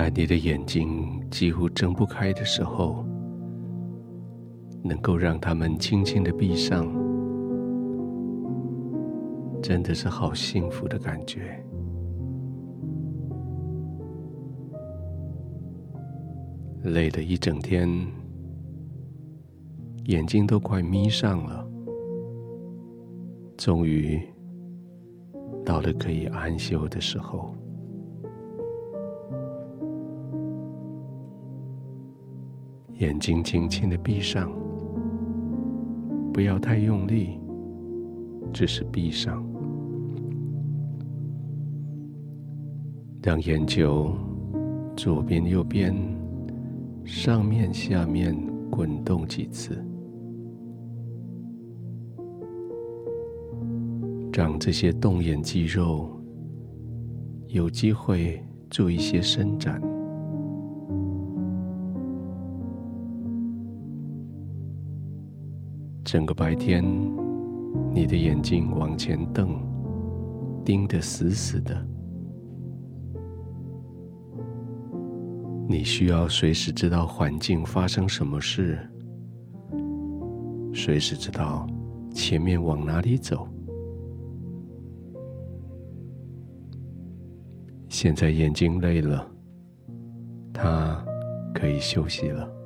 在你的眼睛几乎睁不开的时候，能够让他们轻轻的闭上，真的是好幸福的感觉。累了一整天，眼睛都快眯上了，终于到了可以安休的时候。眼睛轻轻的闭上，不要太用力，只是闭上，让眼球左边右边、上面下面滚动几次，让这些动眼肌肉有机会做一些伸展。整个白天，你的眼睛往前瞪，盯得死死的。你需要随时知道环境发生什么事，随时知道前面往哪里走。现在眼睛累了，它可以休息了。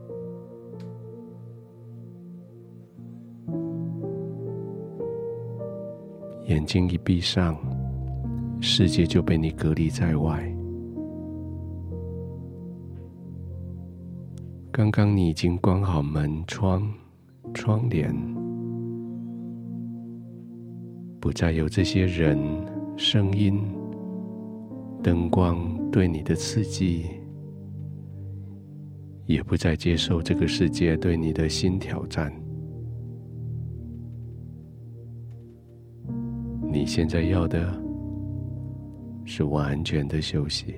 眼睛一闭上，世界就被你隔离在外。刚刚你已经关好门窗、窗帘，不再有这些人、声音、灯光对你的刺激，也不再接受这个世界对你的新挑战。你现在要的是完全的休息，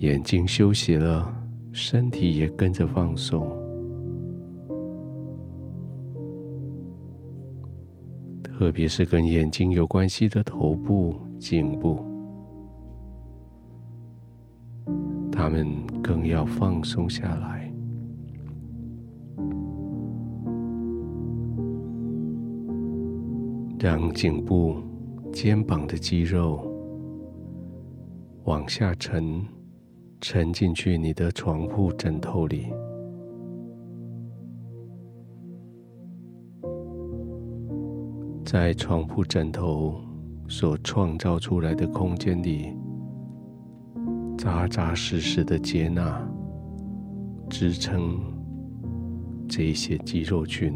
眼睛休息了，身体也跟着放松，特别是跟眼睛有关系的头部、颈部，他们更要放松下来。让颈部、肩膀的肌肉往下沉，沉进去你的床铺枕头里，在床铺枕头所创造出来的空间里，扎扎实实的接纳、支撑这些肌肉群。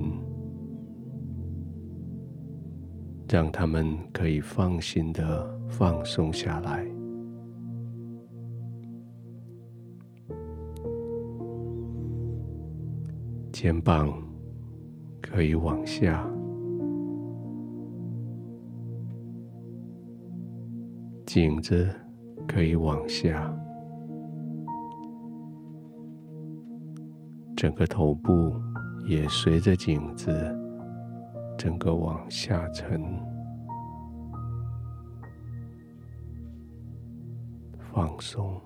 让他们可以放心的放松下来，肩膀可以往下，颈子可以往下，整个头部也随着颈子。整个往下沉，放松，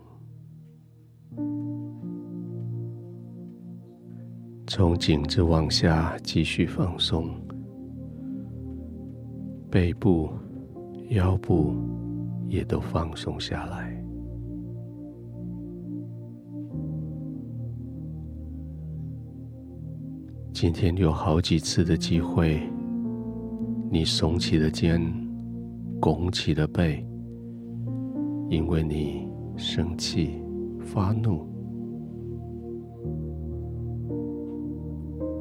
从颈子往下继续放松，背部、腰部也都放松下来。今天有好几次的机会。你耸起的肩，拱起的背，因为你生气、发怒，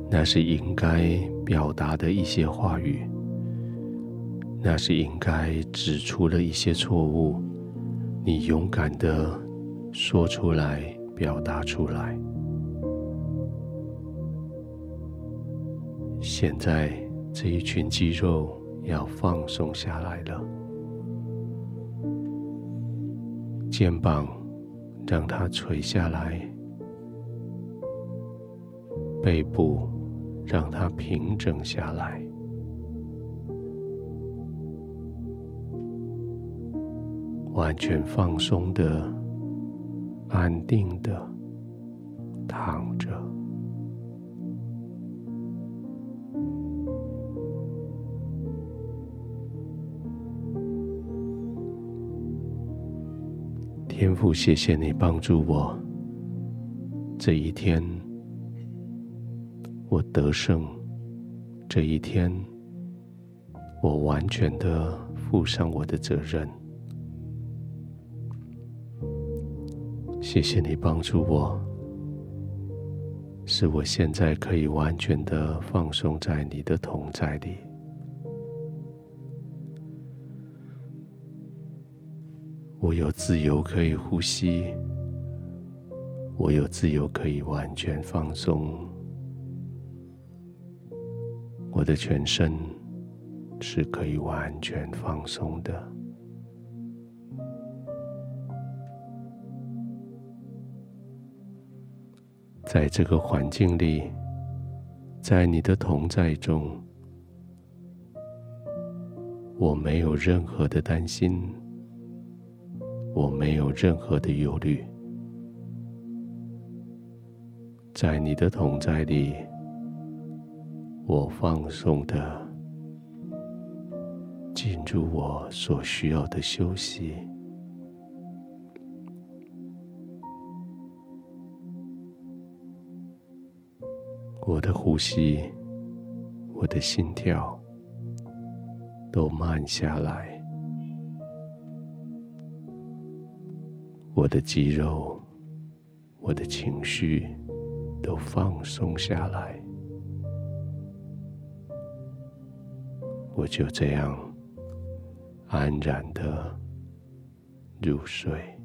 那是应该表达的一些话语，那是应该指出了一些错误，你勇敢的说出来，表达出来。现在。这一群肌肉要放松下来了，肩膀让它垂下来，背部让它平整下来，完全放松的、安定的躺着。天父，谢谢你帮助我。这一天，我得胜。这一天，我完全的负上我的责任。谢谢你帮助我，使我现在可以完全的放松在你的同在里。我有自由可以呼吸，我有自由可以完全放松，我的全身是可以完全放松的。在这个环境里，在你的同在中，我没有任何的担心。我没有任何的忧虑，在你的同在里，我放松的进入我所需要的休息。我的呼吸，我的心跳都慢下来。我的肌肉，我的情绪都放松下来，我就这样安然的入睡。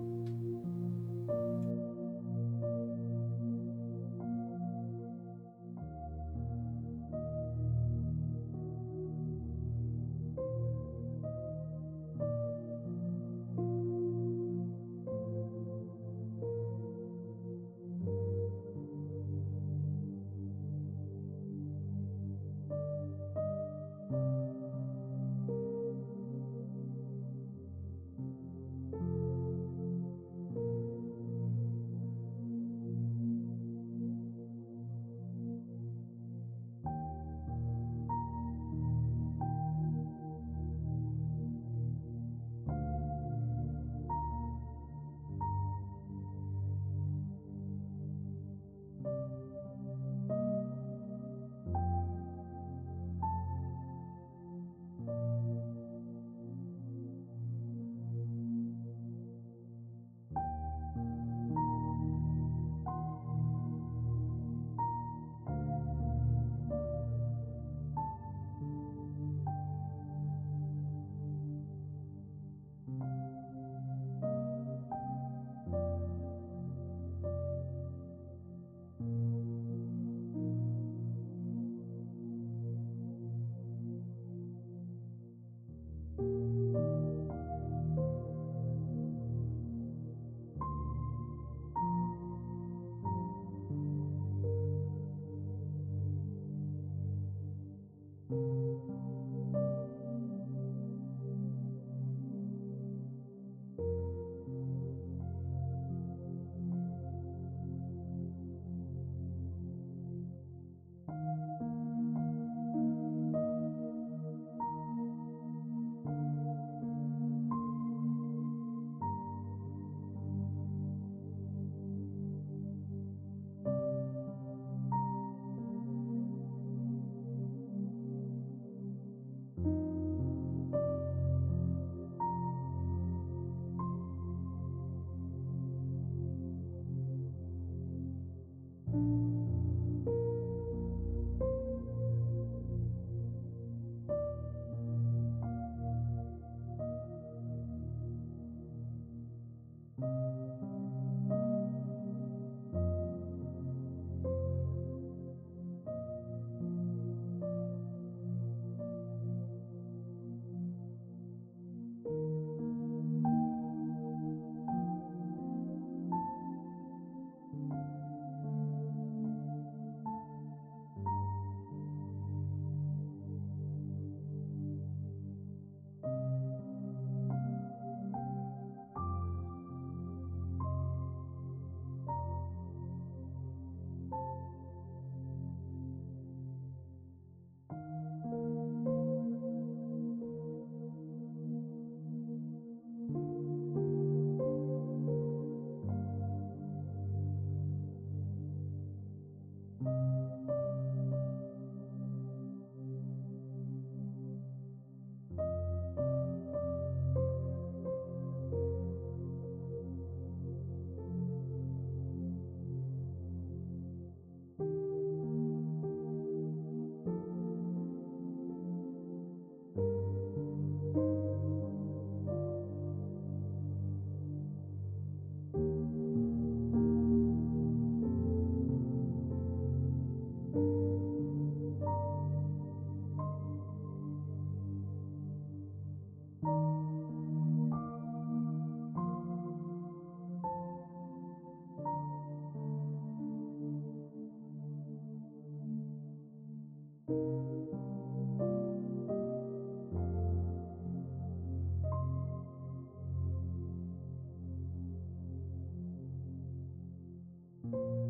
you